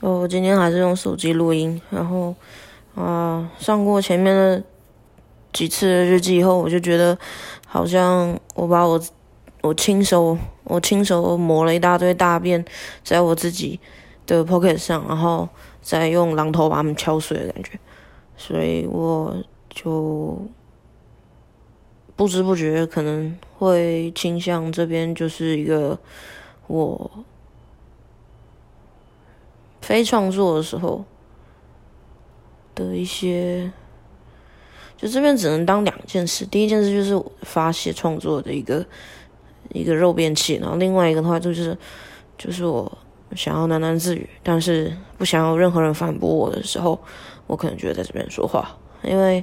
我今天还是用手机录音，然后啊，上过前面的几次日记以后，我就觉得好像我把我我亲手我亲手抹了一大堆大便在我自己的 pocket 上，然后再用榔头把它们敲碎的感觉，所以我就不知不觉可能会倾向这边就是一个我。非创作的时候的一些，就这边只能当两件事。第一件事就是我发泄创作的一个一个肉便器，然后另外一个的话就是就是我想要喃喃自语，但是不想要任何人反驳我的时候，我可能就会在这边说话。因为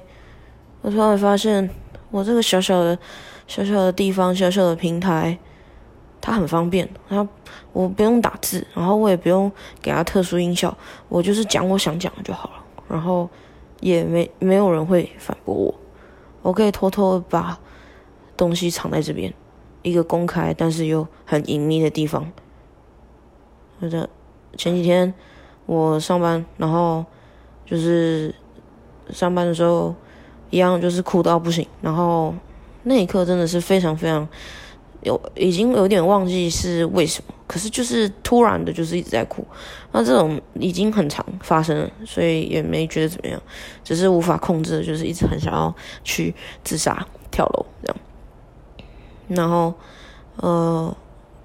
我突然发现，我这个小小的小小的地方，小小的平台。它很方便，然后我不用打字，然后我也不用给它特殊音效，我就是讲我想讲的就好了，然后也没没有人会反驳我，我可以偷偷把东西藏在这边，一个公开但是又很隐秘的地方。或者前几天我上班，然后就是上班的时候一样就是哭到不行，然后那一刻真的是非常非常。有已经有点忘记是为什么，可是就是突然的，就是一直在哭。那这种已经很常发生了，所以也没觉得怎么样，只是无法控制，就是一直很想要去自杀、跳楼这样。然后，呃，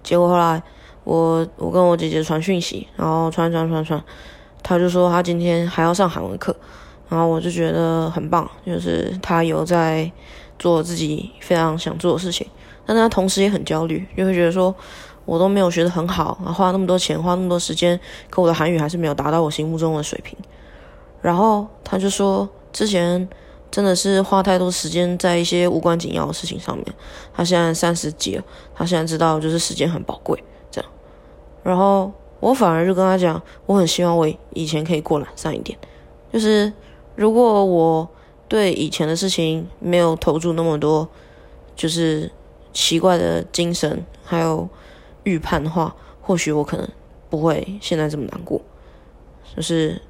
结果后来我我跟我姐姐传讯息，然后传传传传，她就说她今天还要上韩文课，然后我就觉得很棒，就是她有在做自己非常想做的事情。但他同时也很焦虑，就会觉得说，我都没有学得很好，花那么多钱，花那么多时间，可我的韩语还是没有达到我心目中的水平。然后他就说，之前真的是花太多时间在一些无关紧要的事情上面。他现在三十几了，他现在知道就是时间很宝贵，这样。然后我反而就跟他讲，我很希望我以前可以过懒散一点，就是如果我对以前的事情没有投注那么多，就是。奇怪的精神，还有预判的话，或许我可能不会现在这么难过。就是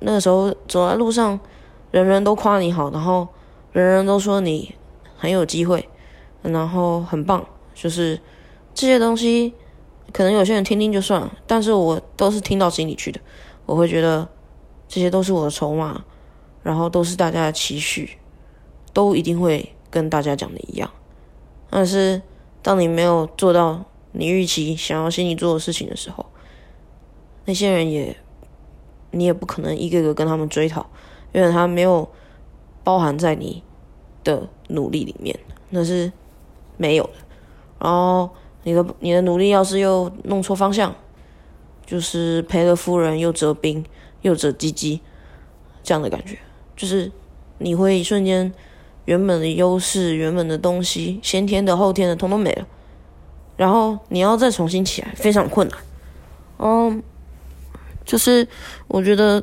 那个时候走在路上，人人都夸你好，然后人人都说你很有机会，然后很棒。就是这些东西，可能有些人听听就算了，但是我都是听到心里去的。我会觉得这些都是我的筹码，然后都是大家的期许，都一定会。跟大家讲的一样，但是当你没有做到你预期想要心里做的事情的时候，那些人也你也不可能一个个跟他们追讨，因为他没有包含在你的努力里面，那是没有的。然后你的你的努力要是又弄错方向，就是赔了夫人又折兵又折鸡鸡这样的感觉，就是你会一瞬间。原本的优势，原本的东西，先天的、后天的，统统没了。然后你要再重新起来，非常困难。嗯，就是我觉得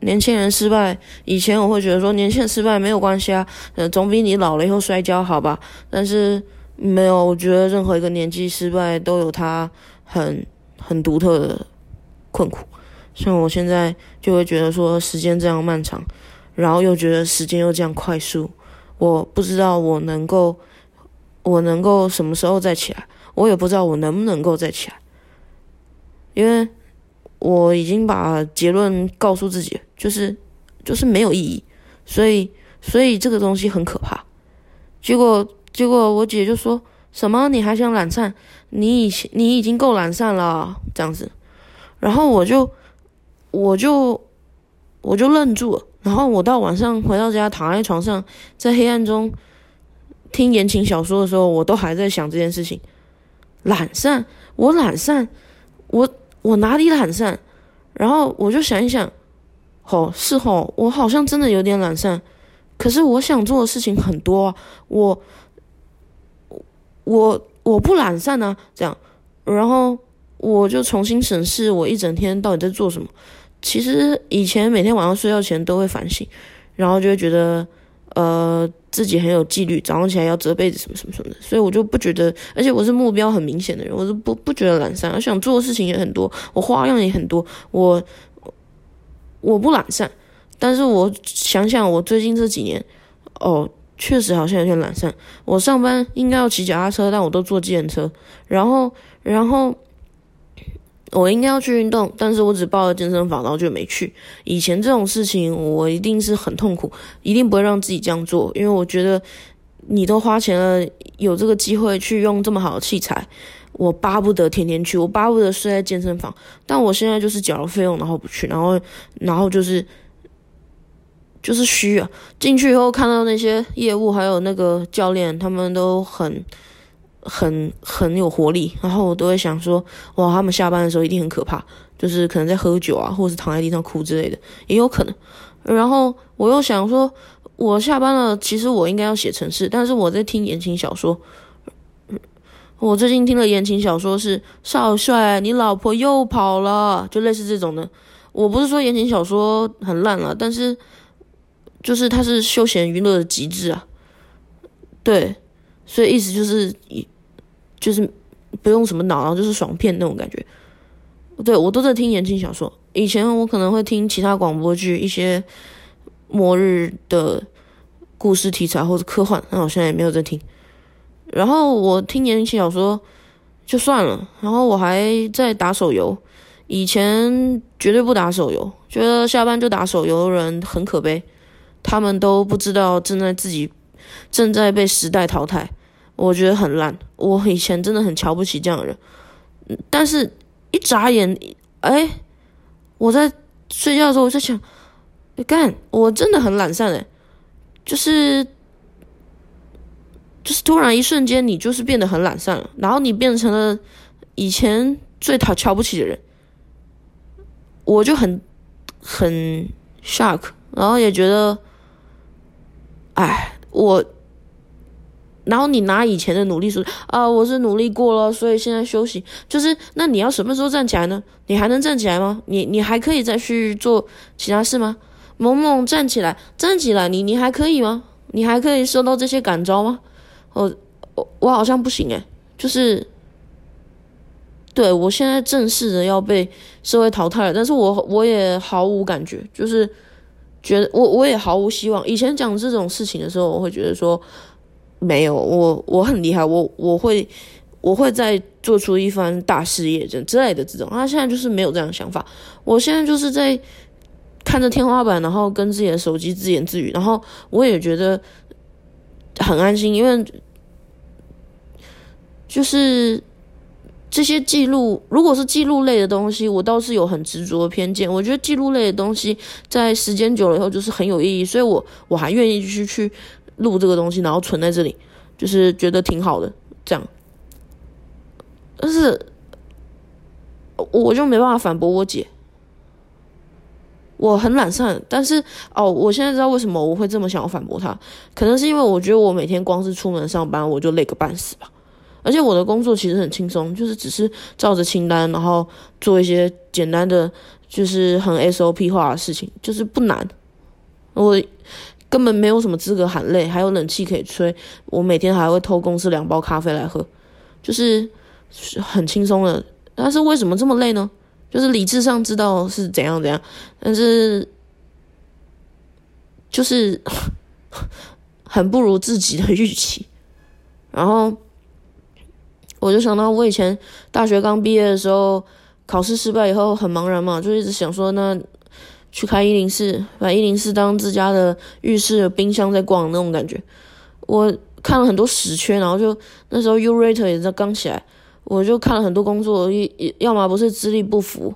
年轻人失败，以前我会觉得说年轻人失败没有关系啊，呃，总比你老了以后摔跤好吧。但是没有，我觉得任何一个年纪失败都有它很很独特的困苦。像我现在就会觉得说时间这样漫长。然后又觉得时间又这样快速，我不知道我能够，我能够什么时候再起来，我也不知道我能不能够再起来，因为我已经把结论告诉自己，就是就是没有意义，所以所以这个东西很可怕。结果结果我姐就说什么你还想懒散？你以前你已经够懒散了这样子，然后我就我就我就愣住了。然后我到晚上回到家，躺在床上，在黑暗中听言情小说的时候，我都还在想这件事情。懒散，我懒散，我我哪里懒散？然后我就想一想，哦，是哦，我好像真的有点懒散。可是我想做的事情很多啊，我我我不懒散啊，这样。然后我就重新审视我一整天到底在做什么。其实以前每天晚上睡觉前都会反省，然后就会觉得呃，自己很有纪律，早上起来要折被子什么什么什么的，所以我就不觉得，而且我是目标很明显的人，我是不不觉得懒散，我想做的事情也很多，我花样也很多，我我不懒散，但是我想想我最近这几年，哦，确实好像有点懒散。我上班应该要骑脚踏车，但我都坐自行车，然后然后。我应该要去运动，但是我只报了健身房，然后就没去。以前这种事情，我一定是很痛苦，一定不会让自己这样做，因为我觉得你都花钱了，有这个机会去用这么好的器材，我巴不得天天去，我巴不得睡在健身房。但我现在就是缴了费用，然后不去，然后然后就是就是虚啊。进去以后看到那些业务还有那个教练，他们都很。很很有活力，然后我都会想说，哇，他们下班的时候一定很可怕，就是可能在喝酒啊，或者是躺在地上哭之类的，也有可能。然后我又想说，我下班了，其实我应该要写程式，但是我在听言情小说。我最近听的言情小说是少帅，你老婆又跑了，就类似这种的。我不是说言情小说很烂了，但是就是它是休闲娱乐的极致啊，对，所以意思就是。就是不用什么脑，然后就是爽片那种感觉。对我都在听言情小说，以前我可能会听其他广播剧，一些末日的故事题材或者科幻，那我现在也没有在听。然后我听言情小说就算了，然后我还在打手游。以前绝对不打手游，觉得下班就打手游的人很可悲，他们都不知道正在自己正在被时代淘汰。我觉得很烂，我以前真的很瞧不起这样的人，但是一眨眼，哎，我在睡觉的时候我在想，干，我真的很懒散哎，就是，就是突然一瞬间你就是变得很懒散了，然后你变成了以前最讨瞧不起的人，我就很很 shock，然后也觉得，哎，我。然后你拿以前的努力说啊，我是努力过了，所以现在休息。就是那你要什么时候站起来呢？你还能站起来吗？你你还可以再去做其他事吗？萌萌站起来，站起来，你你还可以吗？你还可以受到这些感召吗？我我我好像不行诶，就是对我现在正式的要被社会淘汰了，但是我我也毫无感觉，就是觉得我我也毫无希望。以前讲这种事情的时候，我会觉得说。没有我，我很厉害，我我会，我会再做出一番大事业这之类的这种。他现在就是没有这样想法，我现在就是在看着天花板，然后跟自己的手机自言自语，然后我也觉得很安心，因为就是这些记录，如果是记录类的东西，我倒是有很执着的偏见。我觉得记录类的东西在时间久了以后就是很有意义，所以我我还愿意继续去。录这个东西，然后存在这里，就是觉得挺好的，这样。但是，我就没办法反驳我姐。我很懒散，但是哦，我现在知道为什么我会这么想要反驳她，可能是因为我觉得我每天光是出门上班我就累个半死吧。而且我的工作其实很轻松，就是只是照着清单，然后做一些简单的，就是很 SOP 化的事情，就是不难。我。根本没有什么资格喊累，还有冷气可以吹。我每天还会偷公司两包咖啡来喝，就是很轻松的。但是为什么这么累呢？就是理智上知道是怎样怎样，但是就是很不如自己的预期。然后我就想到我以前大学刚毕业的时候，考试失败以后很茫然嘛，就一直想说那。去开一零四，把一零四当自家的浴室、冰箱在逛那种感觉。我看了很多死缺，然后就那时候 U Rate 也在刚起来，我就看了很多工作，一要么不是资历不符，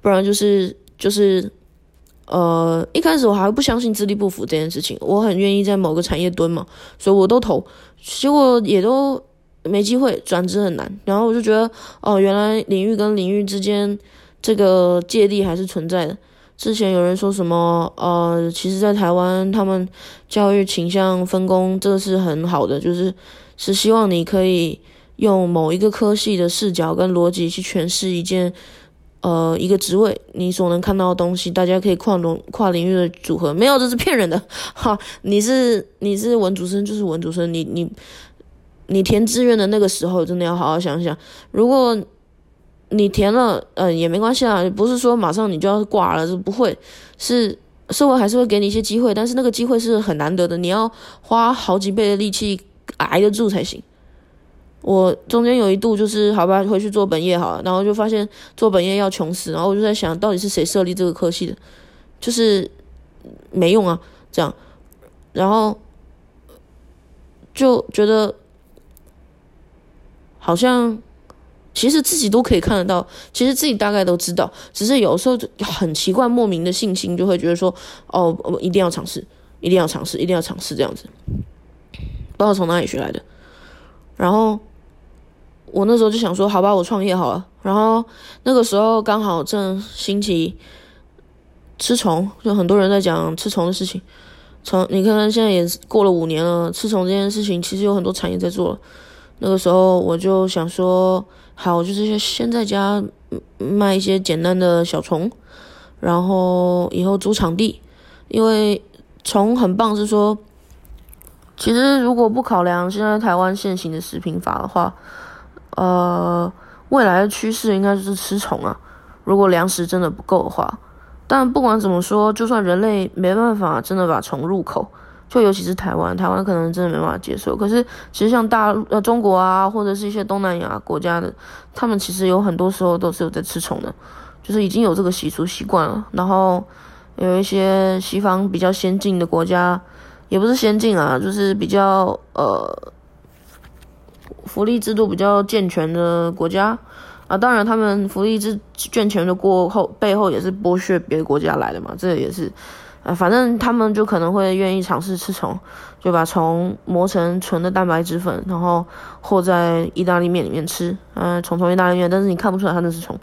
不然就是就是呃，一开始我还不相信资历不符这件事情，我很愿意在某个产业蹲嘛，所以我都投，结果也都没机会，转职很难。然后我就觉得，哦，原来领域跟领域之间这个芥蒂还是存在的。之前有人说什么，呃，其实，在台湾，他们教育倾向分工，这是很好的，就是是希望你可以用某一个科系的视角跟逻辑去诠释一件呃一个职位，你所能看到的东西，大家可以跨领跨领域的组合，没有这是骗人的哈。你是你是文主生就是文主生，你你你填志愿的那个时候真的要好好想想，如果你填了，嗯也没关系啊，不是说马上你就要挂了，是不会，是社会还是会给你一些机会，但是那个机会是很难得的，你要花好几倍的力气挨得住才行。我中间有一度就是好吧，回去做本业好了，然后就发现做本业要穷死，然后我就在想到底是谁设立这个科系的，就是没用啊，这样，然后就觉得好像其实自己都可以看得到，其实自己大概都知道，只是有时候就很奇怪莫名的信心就会觉得说哦，我一定要尝试，一定要尝试，一定要尝试这样子，不知道从哪里学来的，然后。我那时候就想说，好吧，我创业好了。然后那个时候刚好正兴起吃虫，就很多人在讲吃虫的事情。从你看看现在也过了五年了，吃虫这件事情其实有很多产业在做了。那个时候我就想说，好，就是先在家卖一些简单的小虫，然后以后租场地，因为虫很棒，是说，其实如果不考量现在台湾现行的食品法的话。呃，未来的趋势应该就是吃虫啊。如果粮食真的不够的话，但不管怎么说，就算人类没办法真的把虫入口，就尤其是台湾，台湾可能真的没办法接受。可是其实像大陆、呃中国啊，或者是一些东南亚国家的，他们其实有很多时候都是有在吃虫的，就是已经有这个习俗习惯了。然后有一些西方比较先进的国家，也不是先进啊，就是比较呃。福利制度比较健全的国家啊，当然他们福利制健全的过后，背后也是剥削别的国家来的嘛，这也是，啊，反正他们就可能会愿意尝试吃虫，就把虫磨成纯的蛋白质粉，然后和在意大利面里面吃，嗯，虫虫意大利面，但是你看不出来它那是虫。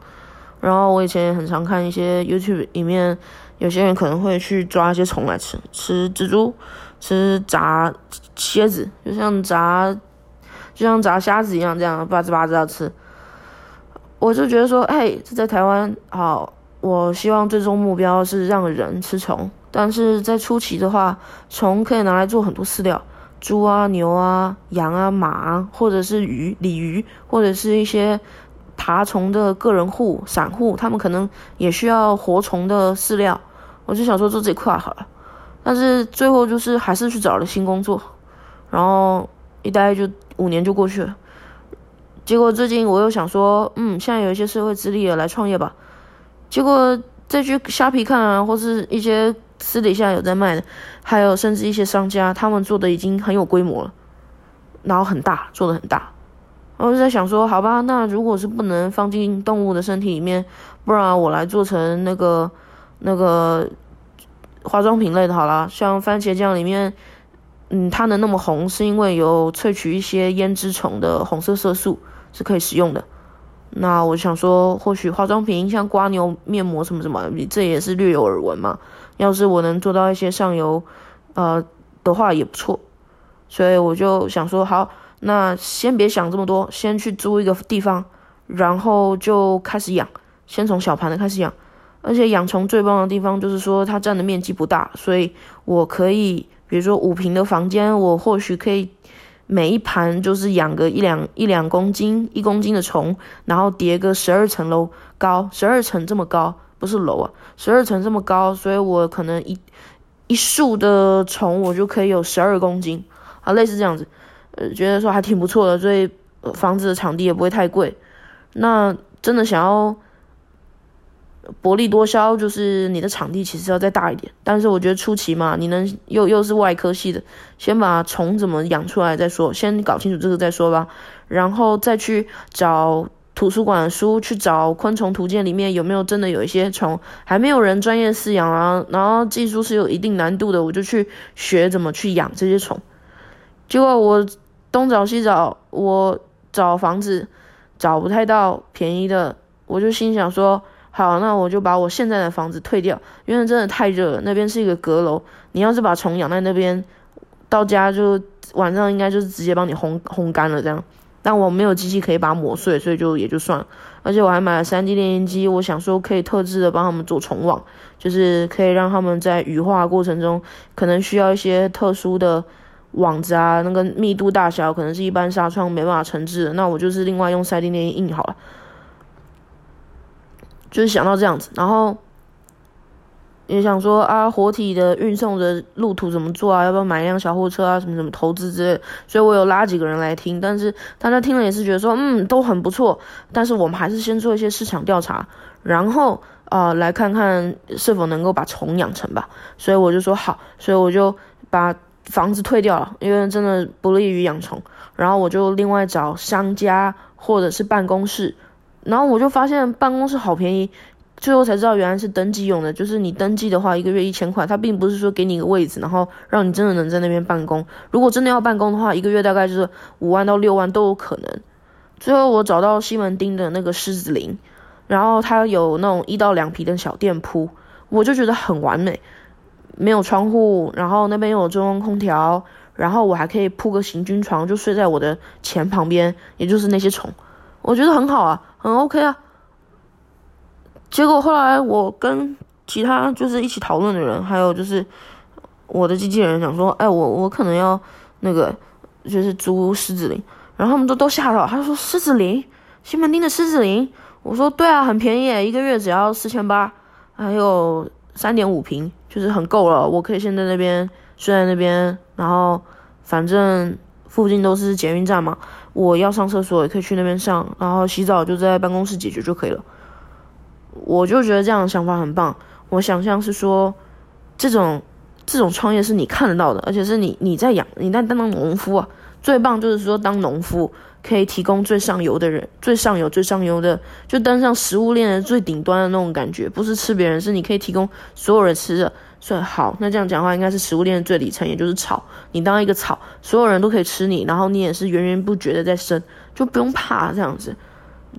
然后我以前也很常看一些 YouTube 里面，有些人可能会去抓一些虫来吃，吃蜘蛛，吃炸蝎子，就像炸。就像炸虾子一样，这样吧唧吧唧的吃，我就觉得说，哎，这在台湾好。我希望最终目标是让人吃虫，但是在初期的话，虫可以拿来做很多饲料，猪啊、牛啊、羊啊、马啊，或者是鱼、鲤鱼，或者是一些爬虫的个人户、散户，他们可能也需要活虫的饲料。我就想说做这块好了，但是最后就是还是去找了新工作，然后一待就。五年就过去了，结果最近我又想说，嗯，现在有一些社会资历了，来创业吧。结果再去虾皮看啊，或是一些私底下有在卖的，还有甚至一些商家，他们做的已经很有规模了，然后很大，做的很大。我就在想说，好吧，那如果是不能放进动物的身体里面，不然我来做成那个那个化妆品类的，好了，像番茄酱里面。嗯，它能那么红，是因为有萃取一些胭脂虫的红色色素是可以使用的。那我想说，或许化妆品像刮牛面膜什么什么，这也是略有耳闻嘛。要是我能做到一些上游，呃的话也不错。所以我就想说，好，那先别想这么多，先去租一个地方，然后就开始养，先从小盘的开始养。而且养虫最棒的地方就是说，它占的面积不大，所以我可以。比如说五平的房间，我或许可以每一盘就是养个一两一两公斤、一公斤的虫，然后叠个十二层楼高，十二层这么高，不是楼啊，十二层这么高，所以我可能一一束的虫我就可以有十二公斤啊，类似这样子，呃，觉得说还挺不错的，所以房子的场地也不会太贵。那真的想要。薄利多销，就是你的场地其实要再大一点。但是我觉得初期嘛，你能又又是外科系的，先把虫怎么养出来再说，先搞清楚这个再说吧。然后再去找图书馆的书，去找昆虫图鉴里面有没有真的有一些虫还没有人专业饲养啊，然后技术是有一定难度的，我就去学怎么去养这些虫。结果我东找西找，我找房子找不太到便宜的，我就心想说。好，那我就把我现在的房子退掉，因为真的太热了。那边是一个阁楼，你要是把虫养在那边，到家就晚上应该就是直接帮你烘烘干了这样。但我没有机器可以把它磨碎，所以就也就算了。而且我还买了 3D 电印机，我想说可以特制的帮他们做虫网，就是可以让他们在羽化过程中可能需要一些特殊的网子啊，那个密度大小可能是一般纱窗没办法承制的，那我就是另外用 3D 电印印好了。就是想到这样子，然后。也想说啊，活体的运送的路途怎么做啊？要不要买一辆小货车啊？什么什么投资之类。所以我有拉几个人来听，但是大家听了也是觉得说，嗯，都很不错。但是我们还是先做一些市场调查，然后啊，来看看是否能够把虫养成吧。所以我就说好，所以我就把房子退掉了，因为真的不利于养虫。然后我就另外找商家或者是办公室，然后我就发现办公室好便宜。最后才知道原来是登记用的，就是你登记的话，一个月一千块，它并不是说给你一个位置，然后让你真的能在那边办公。如果真的要办公的话，一个月大概就是五万到六万都有可能。最后我找到西门町的那个狮子林，然后它有那种一到两皮的小店铺，我就觉得很完美，没有窗户，然后那边有中央空调，然后我还可以铺个行军床，就睡在我的钱旁边，也就是那些虫，我觉得很好啊，很 OK 啊。结果后来我跟其他就是一起讨论的人，还有就是我的经纪人讲说，哎，我我可能要那个就是租狮子林，然后他们都都吓到，他说狮子林，西门町的狮子林，我说对啊，很便宜，一个月只要四千八，还有三点五平，就是很够了，我可以先在那边睡在那边，然后反正附近都是捷运站嘛，我要上厕所也可以去那边上，然后洗澡就在办公室解决就可以了。我就觉得这样的想法很棒。我想象是说，这种这种创业是你看得到的，而且是你你在养，你在当农夫啊。最棒就是说，当农夫可以提供最上游的人，最上游最上游的，就登上食物链的最顶端的那种感觉。不是吃别人，是你可以提供所有人吃的。算好，那这样讲话应该是食物链的最底层，也就是草。你当一个草，所有人都可以吃你，然后你也是源源不绝的在生，就不用怕这样子。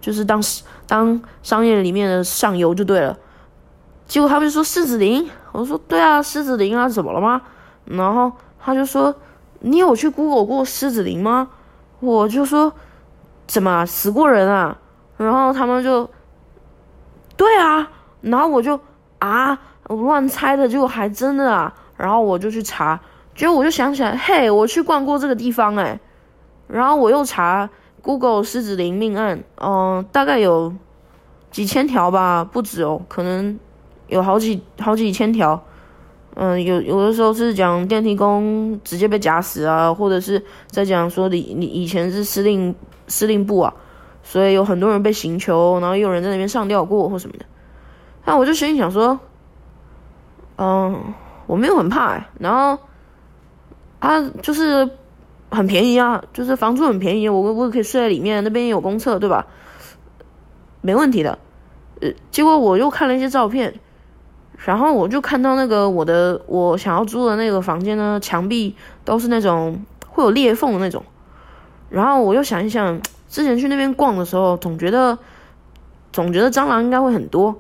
就是当当商业里面的上游就对了，结果他们就说狮子林，我说对啊，狮子林啊，怎么了吗？然后他就说你有去 Google 过狮子林吗？我就说怎么死过人啊？然后他们就对啊，然后我就啊我乱猜的，结果还真的啊，然后我就去查，结果我就想起来，嘿，我去逛过这个地方哎，然后我又查。Google 狮子林命案，嗯，大概有几千条吧，不止哦，可能有好几好几千条。嗯，有有的时候是讲电梯工直接被夹死啊，或者是在讲说你你以前是司令司令部啊，所以有很多人被刑求，然后有人在那边上吊过或什么的。那我就心里想说，嗯，我没有很怕，然后他就是。很便宜啊，就是房租很便宜，我我可以睡在里面，那边有公厕，对吧？没问题的。呃，结果我又看了一些照片，然后我就看到那个我的我想要租的那个房间呢，墙壁都是那种会有裂缝的那种。然后我又想一想，之前去那边逛的时候，总觉得总觉得蟑螂应该会很多。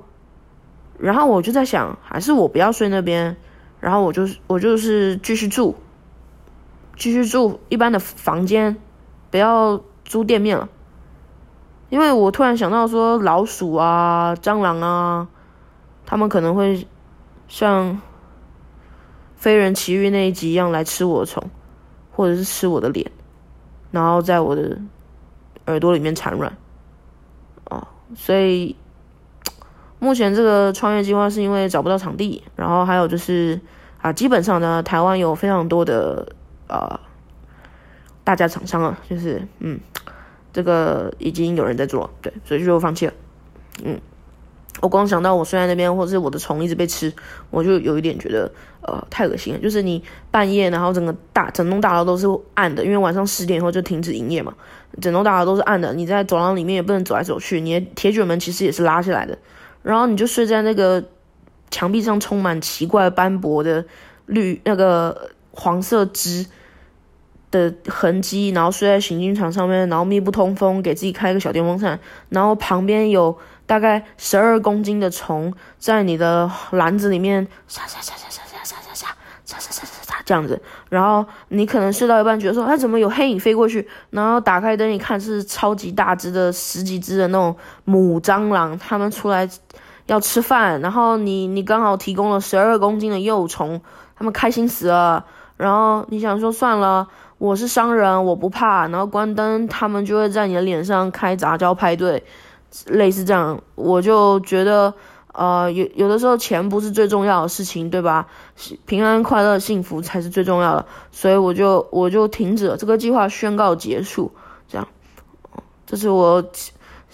然后我就在想，还是我不要睡那边，然后我就是我就是继续住。继续住一般的房间，不要租店面了。因为我突然想到说，老鼠啊、蟑螂啊，他们可能会像《非人奇遇》那一集一样来吃我的虫，或者是吃我的脸，然后在我的耳朵里面产卵。哦，所以目前这个创业计划是因为找不到场地，然后还有就是啊，基本上呢，台湾有非常多的。呃，大家厂商啊，就是嗯，这个已经有人在做了，对，所以就放弃了。嗯，我光想到我睡在那边，或者是我的虫一直被吃，我就有一点觉得呃太恶心了。就是你半夜，然后整个大整栋大楼都是暗的，因为晚上十点以后就停止营业嘛，整栋大楼都是暗的。你在走廊里面也不能走来走去，你的铁卷门其实也是拉下来的，然后你就睡在那个墙壁上充满奇怪斑驳的绿那个。黄色汁的痕迹，然后睡在行军床上面，然后密不通风，给自己开一个小电风扇，然后旁边有大概十二公斤的虫在你的篮子里面，沙沙沙沙沙沙沙沙沙沙沙沙沙这样子，然后你可能睡到一半觉得说，哎，怎么有黑影飞过去？然后打开灯一看，是超级大只的十几只的那种母蟑螂，它们出来要吃饭，然后你你刚好提供了十二公斤的幼虫，它们开心死了。然后你想说算了，我是商人，我不怕。然后关灯，他们就会在你的脸上开杂交派对，类似这样，我就觉得。呃，有有的时候钱不是最重要的事情，对吧？平安、快乐、幸福才是最重要的，所以我就我就停止了这个计划，宣告结束。这样，这是我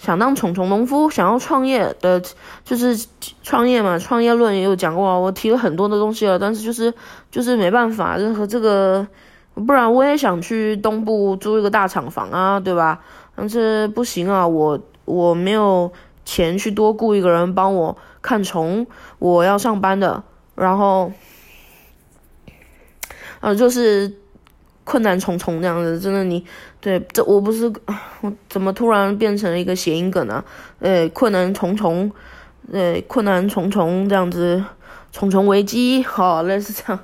想当虫虫农夫，想要创业的，就是创业嘛。创业论也有讲过啊，我提了很多的东西了，但是就是就是没办法，任何这个，不然我也想去东部租一个大厂房啊，对吧？但是不行啊，我我没有。钱去多雇一个人帮我看虫，我要上班的，然后，呃，就是困难重重这样子，真的你对这我不是我怎么突然变成了一个谐音梗呢？呃，困难重重，呃，困难重重这样子，重重危机，好，类似这样，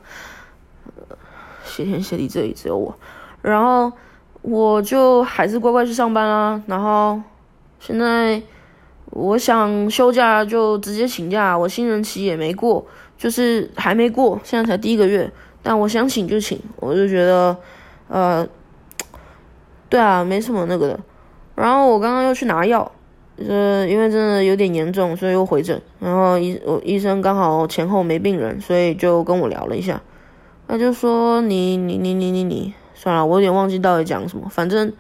谢天谢地这里只有我，然后我就还是乖乖去上班啦，然后现在。我想休假就直接请假，我新人期也没过，就是还没过，现在才第一个月，但我想请就请，我就觉得，呃，对啊，没什么那个的。然后我刚刚又去拿药，呃，因为真的有点严重，所以又回诊。然后医我医生刚好前后没病人，所以就跟我聊了一下，他就说你你你你你你，算了，我有点忘记到底讲什么，反正。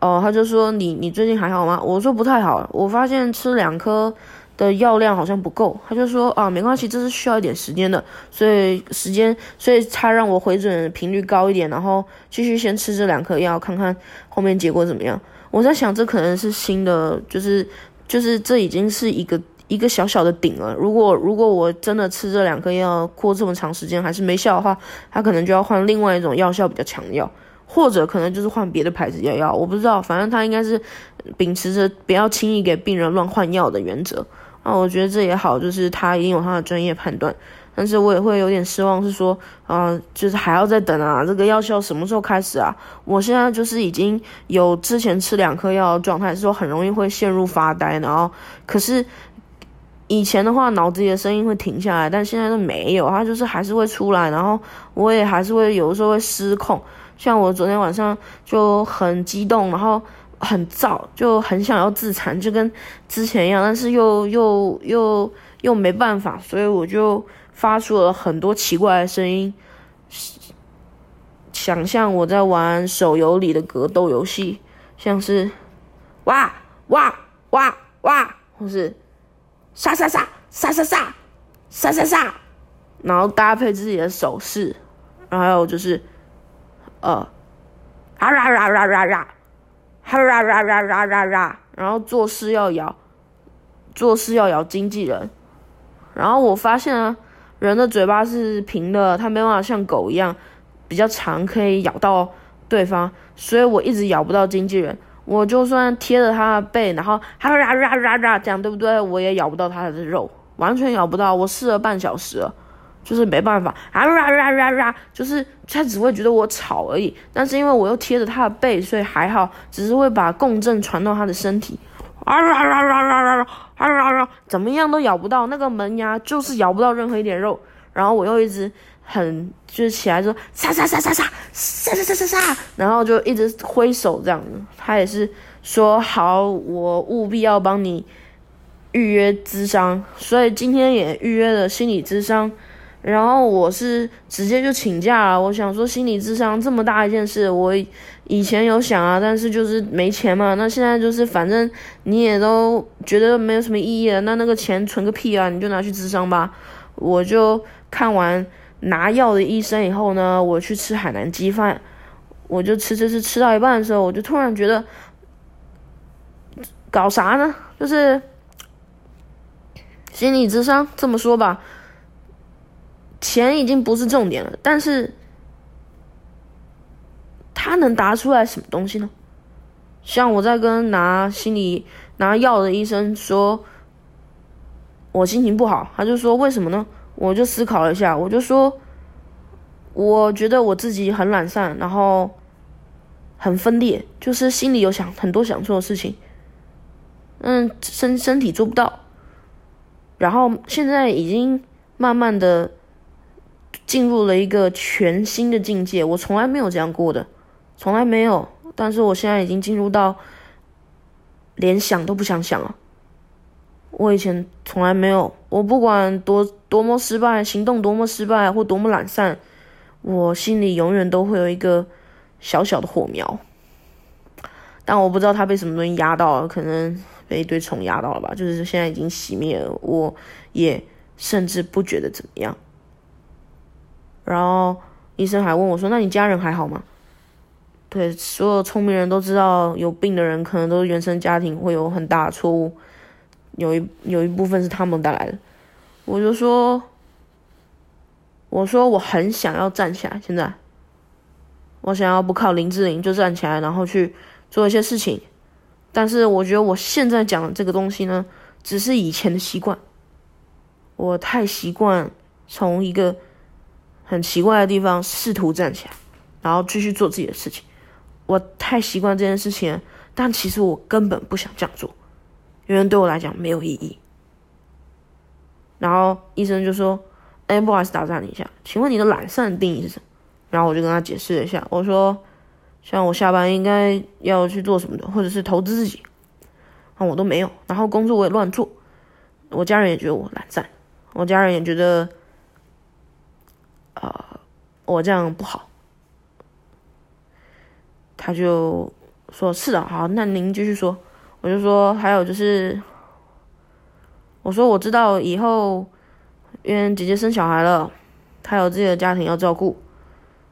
哦，他就说你你最近还好吗？我说不太好，我发现吃两颗的药量好像不够。他就说啊，没关系，这是需要一点时间的，所以时间，所以他让我回诊频率高一点，然后继续先吃这两颗药，看看后面结果怎么样。我在想，这可能是新的，就是就是这已经是一个一个小小的顶了。如果如果我真的吃这两颗药过这么长时间还是没效的话，他可能就要换另外一种药效比较强的药。或者可能就是换别的牌子药药，我不知道，反正他应该是秉持着不要轻易给病人乱换药的原则啊。我觉得这也好，就是他一定有他的专业判断，但是我也会有点失望，是说啊，就是还要再等啊，这个药效什么时候开始啊？我现在就是已经有之前吃两颗药的状态，说很容易会陷入发呆，然后可是以前的话脑子里的声音会停下来，但现在都没有，他就是还是会出来，然后我也还是会有的时候会失控。像我昨天晚上就很激动，然后很燥，就很想要自残，就跟之前一样，但是又又又又没办法，所以我就发出了很多奇怪的声音，想象我在玩手游里的格斗游戏，像是哇哇哇哇，或是杀杀杀杀杀杀杀杀杀，然后搭配自己的手势，然后还有就是。呃，啊啦啦啦啦啦，哈啦啦啦啦啦啦，然后做事要咬，做事要咬经纪人。然后我发现啊，人的嘴巴是平的，它没办法像狗一样比较长，可以咬到对方，所以我一直咬不到经纪人。我就算贴着他的背，然后哈啦啦啦啦这样，对不对？我也咬不到他的肉，完全咬不到。我试了半小时。就是没办法啊啦啦啦啦，就是他只会觉得我吵而已。但是因为我又贴着他的背，所以还好，只是会把共振传到他的身体。啊啦啦啦啦啦啊啦啦，怎么样都咬不到那个门牙，就是咬不到任何一点肉。然后我又一直很就是起来说杀杀杀杀杀杀杀杀杀杀，然后就一直挥手这样子。他也是说好，我务必要帮你预约咨商，所以今天也预约了心理咨商。然后我是直接就请假了。我想说，心理智商这么大一件事，我以前有想啊，但是就是没钱嘛。那现在就是，反正你也都觉得没有什么意义了，那那个钱存个屁啊！你就拿去智商吧。我就看完拿药的医生以后呢，我去吃海南鸡饭，我就吃吃吃吃到一半的时候，我就突然觉得，搞啥呢？就是心理智商这么说吧。钱已经不是重点了，但是他能答出来什么东西呢？像我在跟拿心理拿药的医生说，我心情不好，他就说为什么呢？我就思考了一下，我就说，我觉得我自己很懒散，然后很分裂，就是心里有想很多想做的事情，嗯，身身体做不到，然后现在已经慢慢的进入了一个全新的境界，我从来没有这样过的，从来没有，但是我现在已经进入到连想都不想想了。我以前从来没有，我不管多多么失败，行动多么失败或多么懒散，我心里永远都会有一个小小的火苗，但我不知道它被什么东西压到了，可能被一堆虫压到了吧。就是现在已经熄灭了，我也甚至不觉得怎么样。然后医生还问我说：“那你家人还好吗？”对，所有聪明人都知道，有病的人可能都是原生家庭会有很大的错误。有一有一部分是他们带来的，我就说，我说我很想要站起来，现在，我想要不靠林志玲就站起来，然后去做一些事情，但是我觉得我现在讲的这个东西呢，只是以前的习惯，我太习惯从一个很奇怪的地方试图站起来，然后继续做自己的事情，我太习惯这件事情，但其实我根本不想这样做。因为对我来讲没有意义。然后医生就说：“哎，不好意思，打断你一下，请问你的懒散定义是什么？”然后我就跟他解释了一下，我说：“像我下班应该要去做什么的，或者是投资自己，啊，我都没有。然后工作我也乱做，我家人也觉得我懒散，我家人也觉得，呃，我这样不好。”他就说：“是的，好，那您继续说。”我就说，还有就是，我说我知道以后，因为姐姐生小孩了，她有自己的家庭要照顾，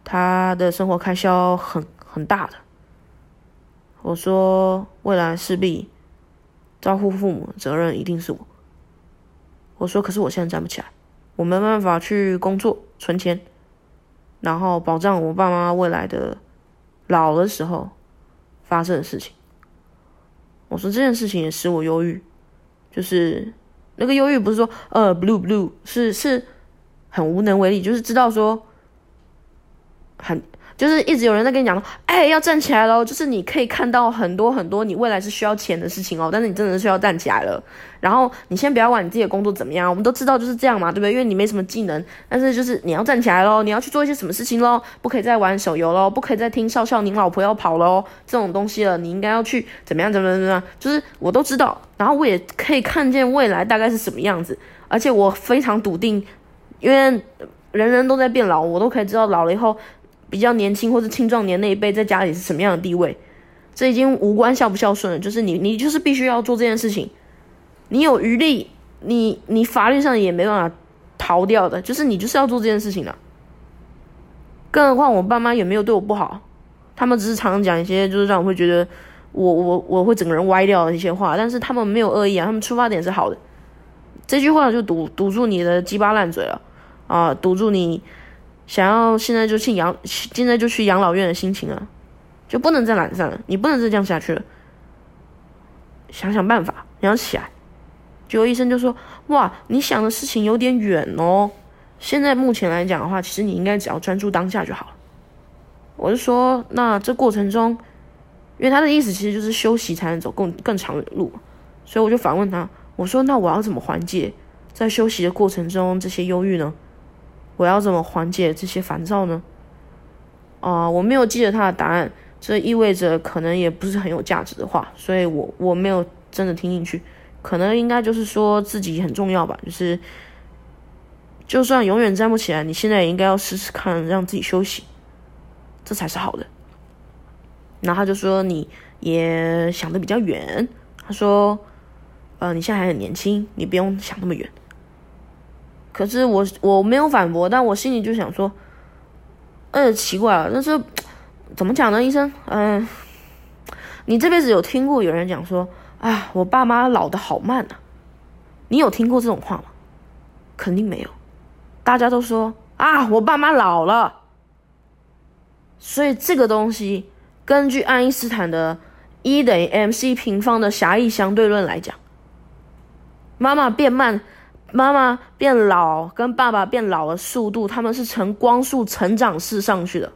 她的生活开销很很大的。我说未来势必照顾父母责任一定是我。我说可是我现在站不起来，我没办法去工作存钱，然后保障我爸妈未来的老的时候发生的事情。我说这件事情也使我忧郁，就是那个忧郁不是说呃 blue blue，是是很无能为力，就是知道说很。就是一直有人在跟你讲，哎，要站起来喽！就是你可以看到很多很多你未来是需要钱的事情哦，但是你真的是需要站起来了。然后你先不要管你自己的工作怎么样，我们都知道就是这样嘛，对不对？因为你没什么技能，但是就是你要站起来喽，你要去做一些什么事情喽，不可以再玩手游喽，不可以再听笑笑您老婆要跑喽这种东西了，你应该要去怎么样怎么样怎么样？就是我都知道，然后我也可以看见未来大概是什么样子，而且我非常笃定，因为人人都在变老，我都可以知道老了以后。比较年轻或者青壮年那一辈在家里是什么样的地位，这已经无关孝不孝顺了。就是你，你就是必须要做这件事情，你有余力，你你法律上也没办法逃掉的，就是你就是要做这件事情的。更何况我爸妈也没有对我不好，他们只是常常讲一些就是让我会觉得我我我会整个人歪掉的一些话，但是他们没有恶意啊，他们出发点是好的。这句话就堵堵住你的鸡巴烂嘴了啊，堵住你。想要现在就去养，现在就去养老院的心情啊，就不能再懒散了，你不能再这样下去了。想想办法，你要起来。结果医生就说：“哇，你想的事情有点远哦。现在目前来讲的话，其实你应该只要专注当下就好了。”我就说：“那这过程中，因为他的意思其实就是休息才能走更更长的路，所以我就反问他：我说，那我要怎么缓解在休息的过程中这些忧郁呢？”我要怎么缓解这些烦躁呢？啊，我没有记得他的答案，这意味着可能也不是很有价值的话，所以我我没有真的听进去。可能应该就是说自己很重要吧，就是就算永远站不起来，你现在也应该要试试看，让自己休息，这才是好的。然后他就说你也想的比较远，他说，呃，你现在还很年轻，你不用想那么远。可是我我没有反驳，但我心里就想说，呃，奇怪了，但是怎么讲呢？医生，嗯，你这辈子有听过有人讲说，啊，我爸妈老的好慢啊？你有听过这种话吗？肯定没有。大家都说啊，我爸妈老了。所以这个东西，根据爱因斯坦的 E 等于 mc 平方的狭义相对论来讲，妈妈变慢。妈妈变老跟爸爸变老的速度，他们是呈光速成长式上去的。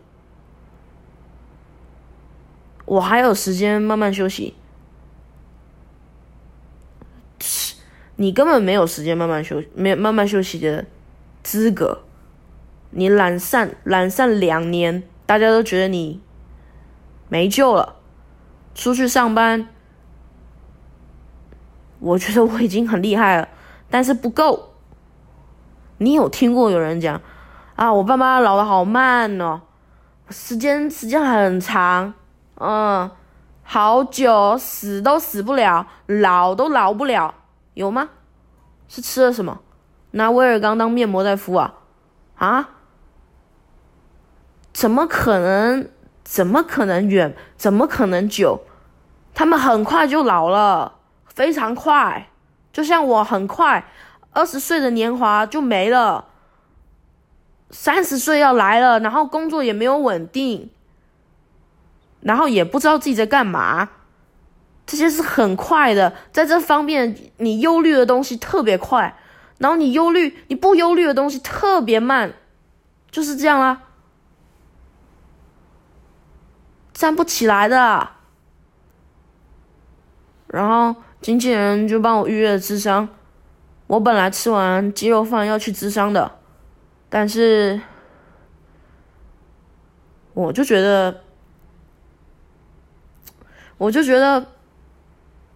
我还有时间慢慢休息，你根本没有时间慢慢休息，没慢慢休息的资格。你懒散懒散两年，大家都觉得你没救了。出去上班，我觉得我已经很厉害了，但是不够。你有听过有人讲啊？我爸妈老的好慢哦，时间时间很长。嗯，好久死都死不了，老都老不了，有吗？是吃了什么？拿威尔刚当面膜在敷啊？啊？怎么可能？怎么可能远？怎么可能久？他们很快就老了，非常快，就像我很快，二十岁的年华就没了，三十岁要来了，然后工作也没有稳定。然后也不知道自己在干嘛，这些是很快的，在这方面你忧虑的东西特别快，然后你忧虑你不忧虑的东西特别慢，就是这样啦，站不起来的。然后经纪人就帮我预约了智商，我本来吃完鸡肉饭要去智商的，但是我就觉得。我就觉得，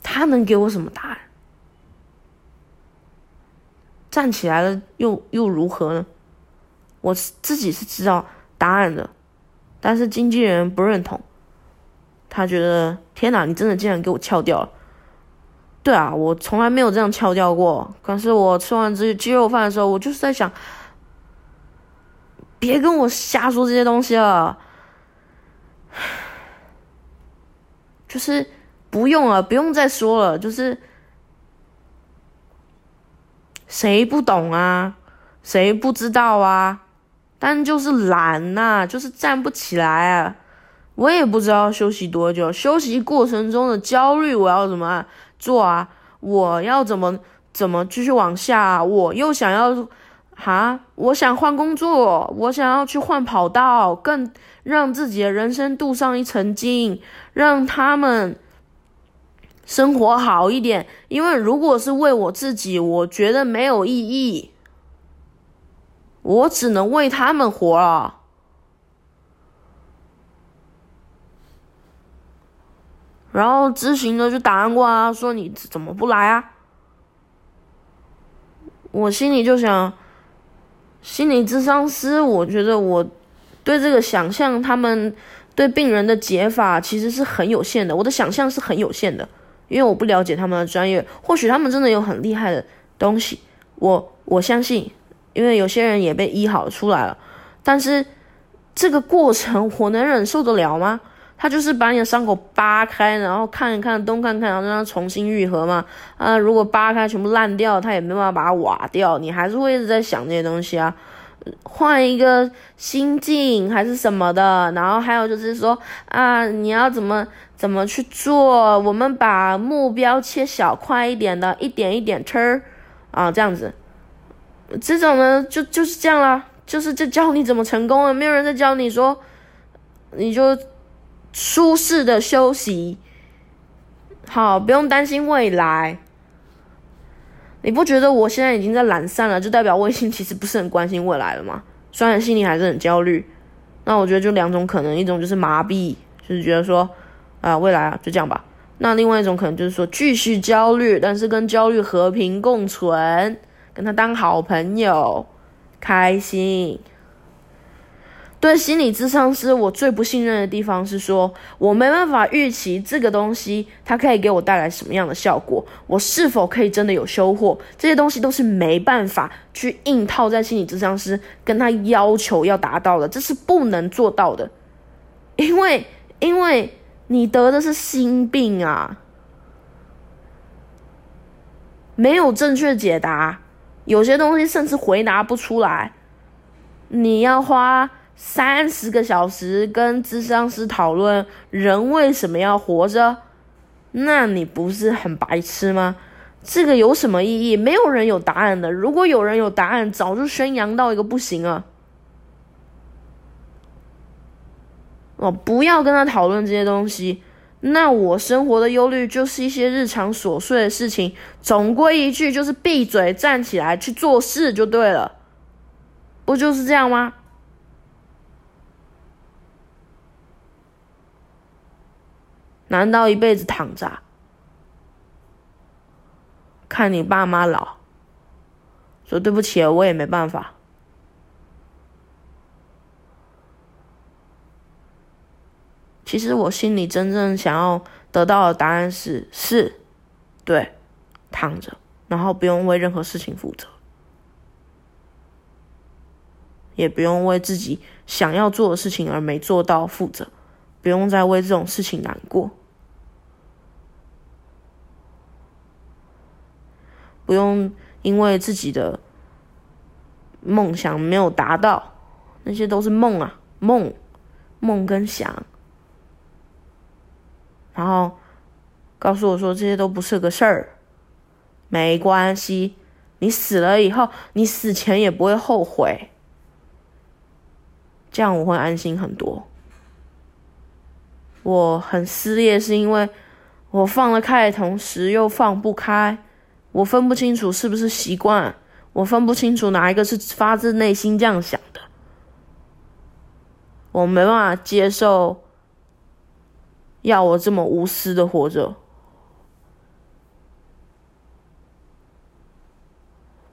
他能给我什么答案？站起来了又又如何呢？我自己是知道答案的，但是经纪人不认同，他觉得天哪，你真的竟然给我翘掉了！对啊，我从来没有这样翘掉过。可是我吃完这鸡肉饭的时候，我就是在想，别跟我瞎说这些东西了。就是不用了，不用再说了。就是谁不懂啊？谁不知道啊？但就是懒呐，就是站不起来啊。我也不知道休息多久，休息过程中的焦虑我要怎么做啊？我要怎么怎么继续往下？我又想要。哈，我想换工作，我想要去换跑道，更让自己的人生镀上一层金，让他们生活好一点。因为如果是为我自己，我觉得没有意义，我只能为他们活了。然后咨询的就打电话说你怎么不来啊？我心里就想。心理咨商师，我觉得我对这个想象，他们对病人的解法其实是很有限的。我的想象是很有限的，因为我不了解他们的专业。或许他们真的有很厉害的东西，我我相信，因为有些人也被医好出来了。但是这个过程，我能忍受得了吗？他就是把你的伤口扒开，然后看一看，东看看，然后让它重新愈合嘛。啊，如果扒开全部烂掉，他也没办法把它瓦掉，你还是会一直在想这些东西啊。换一个心境还是什么的，然后还有就是说啊，你要怎么怎么去做？我们把目标切小块一点的，一点一点吃啊，这样子。这种呢，就就是这样啦，就是在教你怎么成功了，没有人在教你说，你就。舒适的休息，好，不用担心未来。你不觉得我现在已经在懒散了，就代表我已经其实不是很关心未来了吗？虽然心里还是很焦虑。那我觉得就两种可能，一种就是麻痹，就是觉得说啊，未来啊，就这样吧。那另外一种可能就是说继续焦虑，但是跟焦虑和平共存，跟他当好朋友，开心。对心理咨商师，我最不信任的地方是说，我没办法预期这个东西它可以给我带来什么样的效果，我是否可以真的有收获，这些东西都是没办法去硬套在心理咨商师跟他要求要达到的，这是不能做到的，因为因为你得的是心病啊，没有正确解答，有些东西甚至回答不出来，你要花。三十个小时跟智商师讨论人为什么要活着，那你不是很白痴吗？这个有什么意义？没有人有答案的。如果有人有答案，早就宣扬到一个不行了。哦，不要跟他讨论这些东西。那我生活的忧虑就是一些日常琐碎的事情。总归一句，就是闭嘴，站起来去做事就对了。不就是这样吗？难道一辈子躺着，看你爸妈老，说对不起，我也没办法。其实我心里真正想要得到的答案是：是，对，躺着，然后不用为任何事情负责，也不用为自己想要做的事情而没做到负责，不用再为这种事情难过，不用因为自己的梦想没有达到，那些都是梦啊，梦，梦跟想。然后告诉我说这些都不是个事儿，没关系，你死了以后，你死前也不会后悔，这样我会安心很多。我很撕裂，是因为我放得开的同时又放不开，我分不清楚是不是习惯，我分不清楚哪一个是发自内心这样想的，我没办法接受。要我这么无私的活着，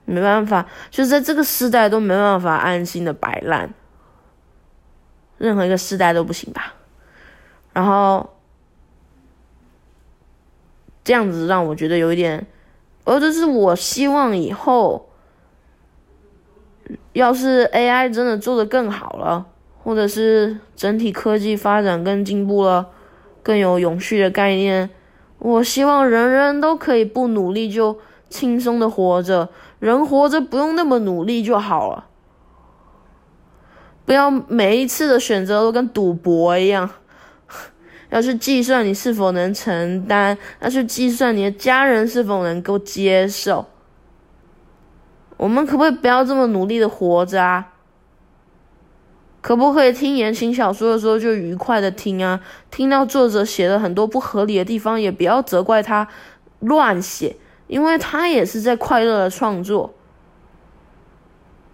没办法，就是在这个时代都没办法安心的摆烂，任何一个时代都不行吧。然后这样子让我觉得有一点，而这是我希望以后，要是 AI 真的做的更好了，或者是整体科技发展更进步了。更有永续的概念。我希望人人都可以不努力就轻松的活着，人活着不用那么努力就好了。不要每一次的选择都跟赌博一样，要去计算你是否能承担，要去计算你的家人是否能够接受。我们可不可以不要这么努力的活着啊？可不可以听言情小说的时候就愉快的听啊？听到作者写了很多不合理的地方，也不要责怪他乱写，因为他也是在快乐的创作。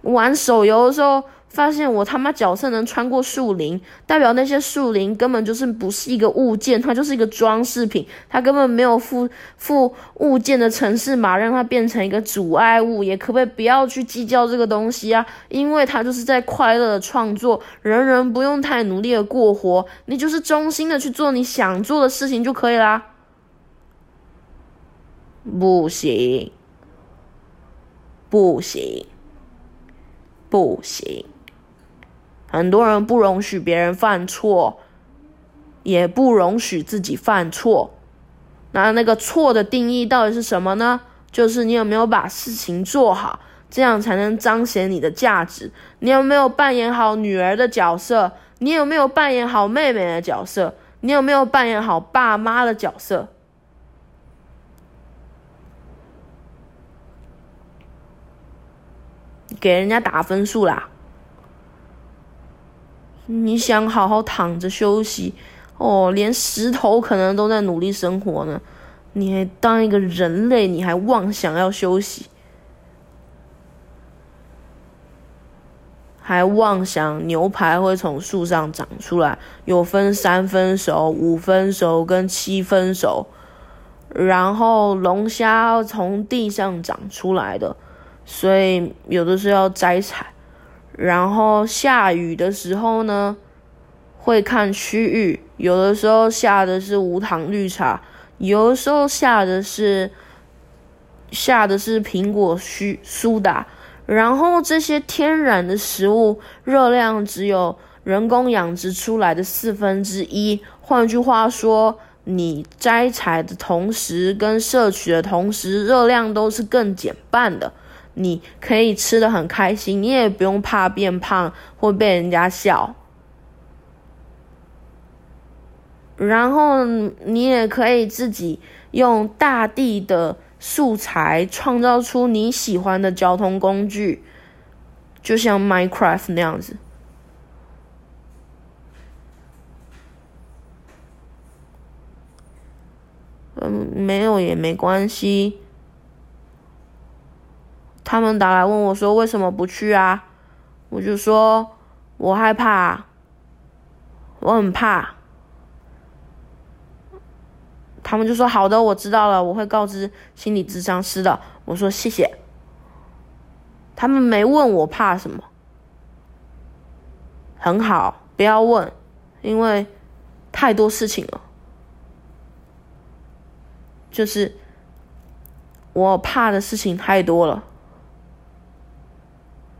玩手游的时候。发现我他妈角色能穿过树林，代表那些树林根本就是不是一个物件，它就是一个装饰品，它根本没有附附物件的城市码，让它变成一个阻碍物，也可不可以不要去计较这个东西啊？因为它就是在快乐的创作，人人不用太努力的过活，你就是忠心的去做你想做的事情就可以啦。不行，不行，不行。很多人不容许别人犯错，也不容许自己犯错。那那个错的定义到底是什么呢？就是你有没有把事情做好，这样才能彰显你的价值。你有没有扮演好女儿的角色？你有没有扮演好妹妹的角色？你有没有扮演好爸妈的角色？给人家打分数啦！你想好好躺着休息哦，连石头可能都在努力生活呢。你还当一个人类，你还妄想要休息，还妄想牛排会从树上长出来，有分三分熟、五分熟跟七分熟，然后龙虾从地上长出来的，所以有的是要摘采。然后下雨的时候呢，会看区域，有的时候下的是无糖绿茶，有的时候下的是下的是苹果须苏打。然后这些天然的食物热量只有人工养殖出来的四分之一。换句话说，你摘采的同时跟摄取的同时，热量都是更减半的。你可以吃的很开心，你也不用怕变胖或被人家笑，然后你也可以自己用大地的素材，创造出你喜欢的交通工具，就像 Minecraft 那样子。嗯，没有也没关系。他们打来问我说为什么不去啊？我就说我害怕，我很怕。他们就说好的，我知道了，我会告知心理咨商师的。我说谢谢。他们没问我怕什么，很好，不要问，因为太多事情了。就是我怕的事情太多了，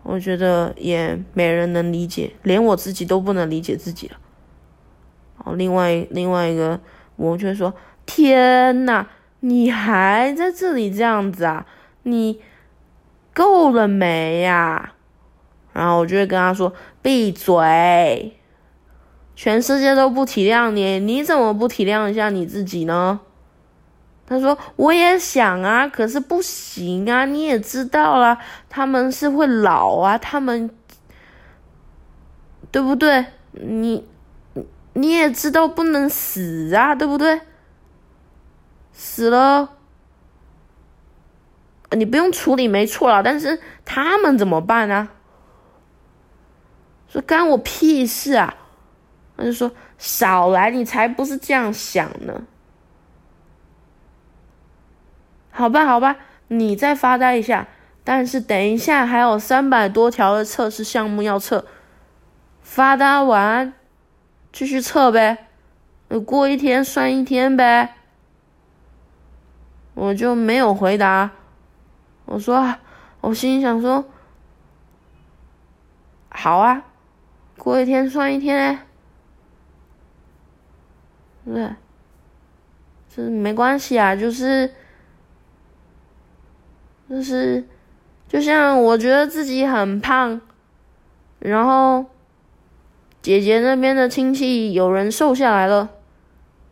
我觉得也没人能理解，连我自己都不能理解自己了。哦，另外另外一个，我就说。天呐，你还在这里这样子啊？你够了没呀？然后我就会跟他说：“闭嘴！全世界都不体谅你，你怎么不体谅一下你自己呢？”他说：“我也想啊，可是不行啊！你也知道啦，他们是会老啊，他们对不对？你你也知道不能死啊，对不对？”死了，你不用处理，没错了。但是他们怎么办呢？说干我屁事啊！他就说少来，你才不是这样想呢。好吧，好吧，你再发呆一下。但是等一下还有三百多条的测试项目要测，发呆完继续测呗，过一天算一天呗。我就没有回答，我说，我心里想说，好啊，过一天算一天，对，这没关系啊，就是，就是，就像我觉得自己很胖，然后姐姐那边的亲戚有人瘦下来了，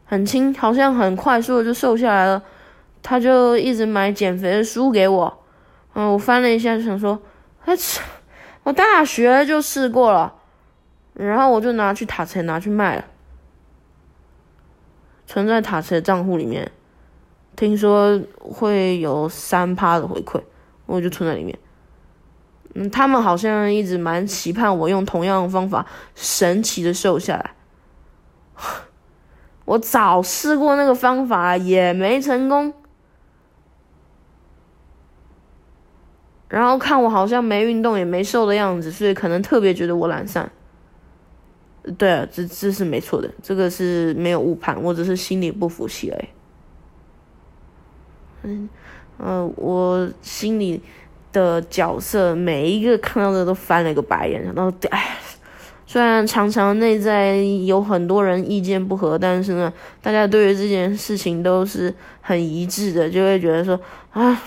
很轻，好像很快速的就瘦下来了。他就一直买减肥的书给我，嗯，我翻了一下，想说，我，大学就试过了，然后我就拿去塔车拿去卖了，存在塔车账户里面，听说会有三趴的回馈，我就存在里面。嗯，他们好像一直蛮期盼我用同样的方法神奇的瘦下来，我早试过那个方法也没成功。然后看我好像没运动也没瘦的样子，所以可能特别觉得我懒散。对啊，这这是没错的，这个是没有误判，我只是心里不服气而已。嗯，呃，我心里的角色每一个看到的都翻了个白眼，然后哎，虽然常常内在有很多人意见不合，但是呢，大家对于这件事情都是很一致的，就会觉得说啊。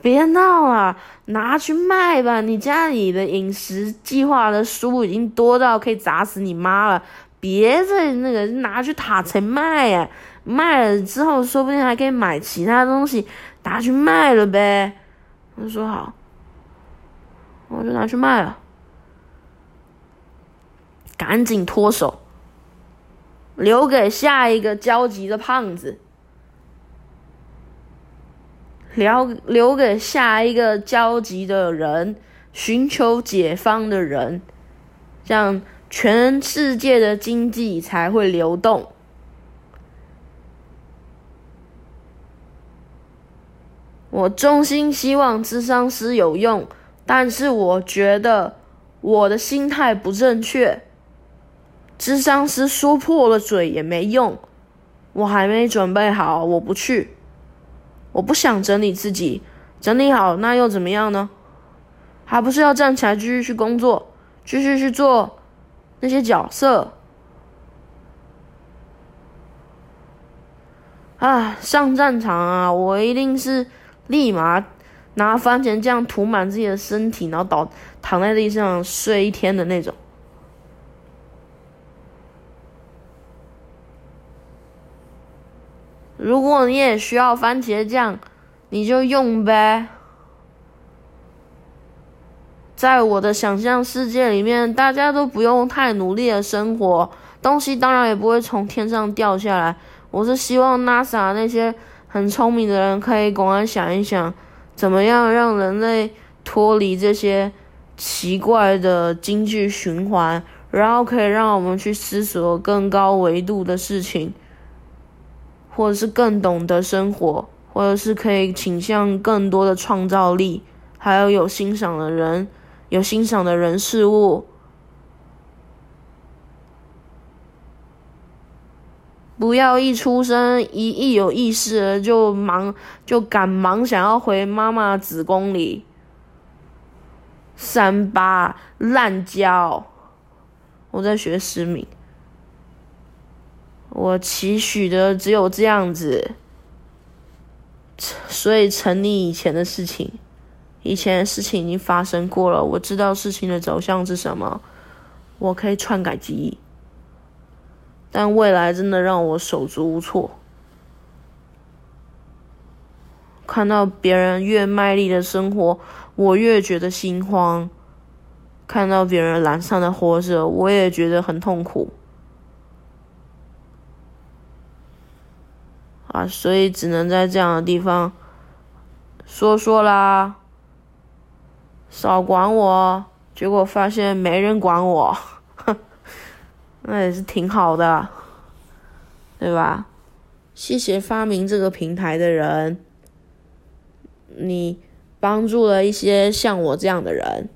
别闹了，拿去卖吧！你家里的饮食计划的书已经多到可以砸死你妈了，别再那个拿去塔城卖呀！卖了之后，说不定还可以买其他东西，拿去卖了呗。我说好，我就拿去卖了，赶紧脱手，留给下一个焦急的胖子。留留给下一个焦急的人，寻求解放的人，这样全世界的经济才会流动。我衷心希望智商师有用，但是我觉得我的心态不正确。智商师说破了嘴也没用，我还没准备好，我不去。我不想整理自己，整理好那又怎么样呢？还不是要站起来继续去工作，继续去做那些角色啊！上战场啊！我一定是立马拿番茄酱涂满自己的身体，然后倒躺在地上睡一天的那种。如果你也需要番茄酱，你就用呗。在我的想象世界里面，大家都不用太努力的生活，东西当然也不会从天上掉下来。我是希望 NASA 那些很聪明的人可以赶快想一想，怎么样让人类脱离这些奇怪的经济循环，然后可以让我们去思索更高维度的事情，或者是更懂得生活，或者是可以倾向更多的创造力，还有有欣赏的人。有欣赏的人事物，不要一出生一一有意识就忙就赶忙想要回妈妈子宫里，三八烂交。我在学失明，我期许的只有这样子，所以沉溺以前的事情。以前的事情已经发生过了，我知道事情的走向是什么，我可以篡改记忆，但未来真的让我手足无措。看到别人越卖力的生活，我越觉得心慌；看到别人懒散的活着，我也觉得很痛苦。啊，所以只能在这样的地方说说啦。少管我，结果发现没人管我，那也是挺好的，对吧？谢谢发明这个平台的人，你帮助了一些像我这样的人，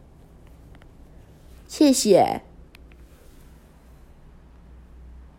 谢谢。